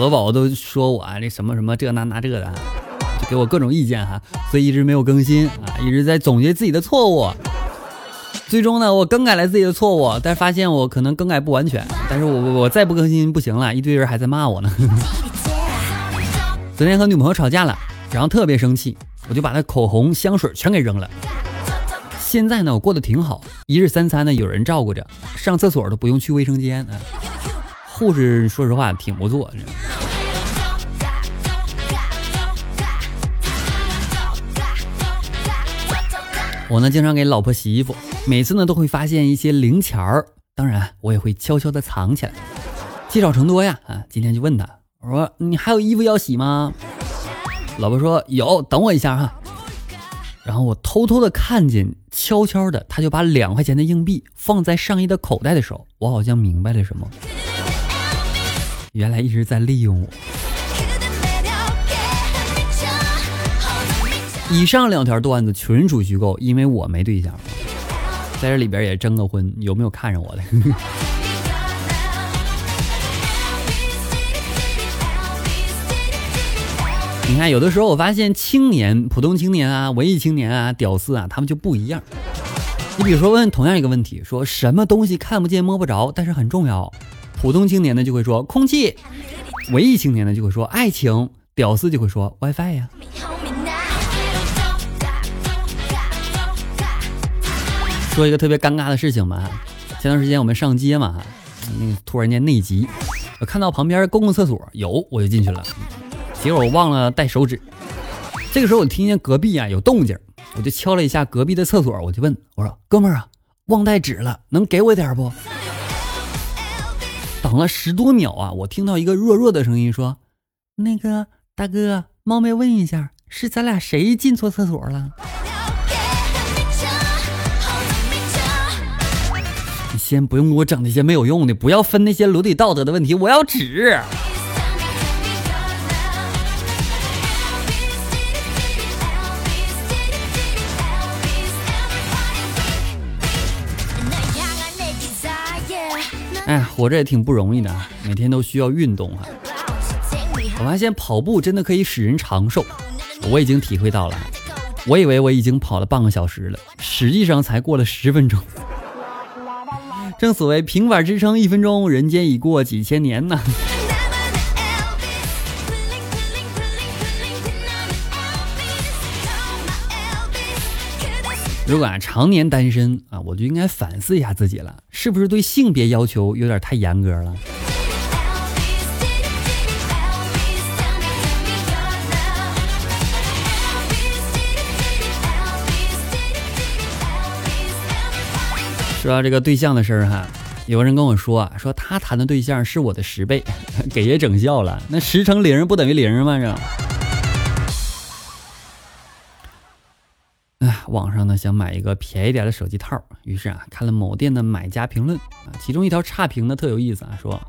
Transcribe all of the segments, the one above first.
多宝都说我啊，这什么什么这那那这的，就给我各种意见哈，所以一直没有更新啊，一直在总结自己的错误。最终呢，我更改了自己的错误，但发现我可能更改不完全，但是我我再不更新不行了，一堆人还在骂我呢。昨天和女朋友吵架了，然后特别生气，我就把她口红、香水全给扔了。现在呢，我过得挺好，一日三餐呢有人照顾着，上厕所都不用去卫生间啊。护士说实话挺不错。我呢经常给老婆洗衣服，每次呢都会发现一些零钱儿，当然我也会悄悄的藏起来。积少成多呀啊！今天就问他，我说你还有衣服要洗吗？老婆说有，等我一下哈。然后我偷偷的看见，悄悄的他就把两块钱的硬币放在上衣的口袋的时候，我好像明白了什么。原来一直在利用我。以上两条段子纯属虚构，因为我没对象，在这里边也征个婚，有没有看上我的？你看，有的时候我发现青年、普通青年啊、文艺青年啊、屌丝啊，他们就不一样。你比如说问同样一个问题，说什么东西看不见摸不着，但是很重要？普通青年呢就会说空气，文艺青年呢就会说爱情，屌丝就会说 WiFi 呀。说一个特别尴尬的事情吧，前段时间我们上街嘛，嗯，突然间内急，我看到旁边公共厕所有，我就进去了，结果我忘了带手纸。这个时候我听见隔壁啊有动静，我就敲了一下隔壁的厕所，我就问我说：“哥们儿啊，忘带纸了，能给我点不？”等了十多秒啊，我听到一个弱弱的声音说：“那个大哥，冒昧问一下，是咱俩谁进错厕所了？”先不用给我整那些没有用的，不要分那些伦理道德的问题，我要纸。哎，活着也挺不容易的，每天都需要运动啊。我发现跑步真的可以使人长寿，我已经体会到了。我以为我已经跑了半个小时了，实际上才过了十分钟。正所谓平板支撑一分钟，人间已过几千年呢。如果啊常年单身啊，我就应该反思一下自己了，是不是对性别要求有点太严格了？说到这个对象的事儿哈，有人跟我说啊，说他谈的对象是我的十倍，给爷整笑了。那十乘零不等于零吗？这。哎，网上呢想买一个便宜点的手机套，于是啊看了某店的买家评论啊，其中一条差评呢特有意思啊，说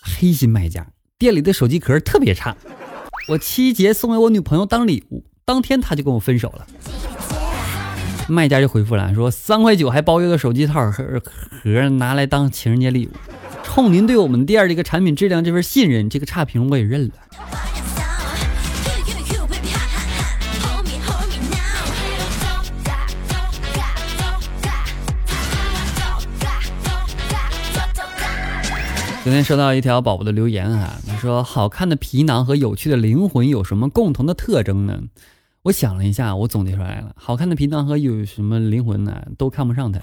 黑心卖家，店里的手机壳特别差，我七节送给我女朋友当礼物，当天她就跟我分手了。卖家就回复了说三块九还包邮的手机套盒盒拿来当情人节礼物，冲您对我们店这个产品质量这份信任，这个差评我也认了。昨天收到一条宝宝的留言啊，他说：“好看的皮囊和有趣的灵魂有什么共同的特征呢？”我想了一下，我总结出来了：好看的皮囊和有什么灵魂呢？都看不上他。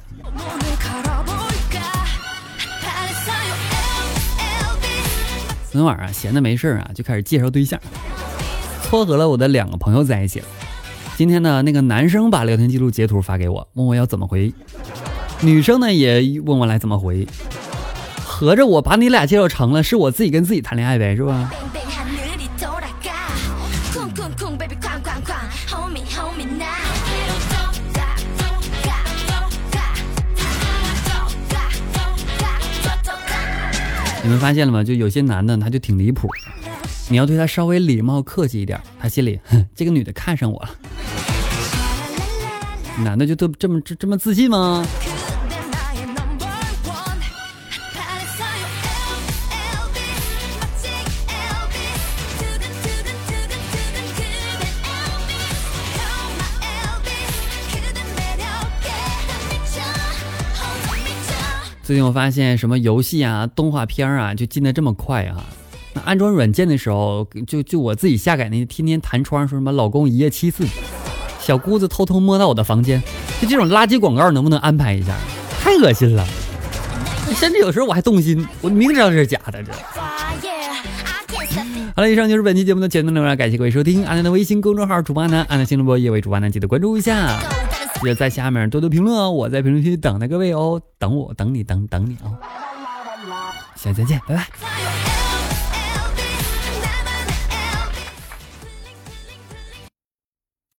昨天晚上闲的没事啊，就开始介绍对象，撮合了我的两个朋友在一起了。今天呢，那个男生把聊天记录截图发给我，问我要怎么回；女生呢也问我来怎么回。合着我把你俩介绍成了，是我自己跟自己谈恋爱呗，是吧？你们发现了吗？就有些男的他就挺离谱，你要对他稍微礼貌客气一点，他心里哼，这个女的看上我了。男的就都这么这这么自信吗？最近我发现什么游戏啊、动画片啊，就进的这么快啊！那安装软件的时候，就就我自己下载那天天弹窗说什么“老公一夜七次”，小姑子偷偷摸到我的房间，就这种垃圾广告能不能安排一下？太恶心了！甚至有时候我还动心，我明知道这是假的。这。好了，以上就是本期节目的全部内容，感谢各位收听。阿南的微信公众号主播阿南，阿南新主播也为主播阿南记得关注一下。记得在下面多多评论哦，我在评论区等着各位哦，等我，等你，等等你哦，下期再见，拜拜。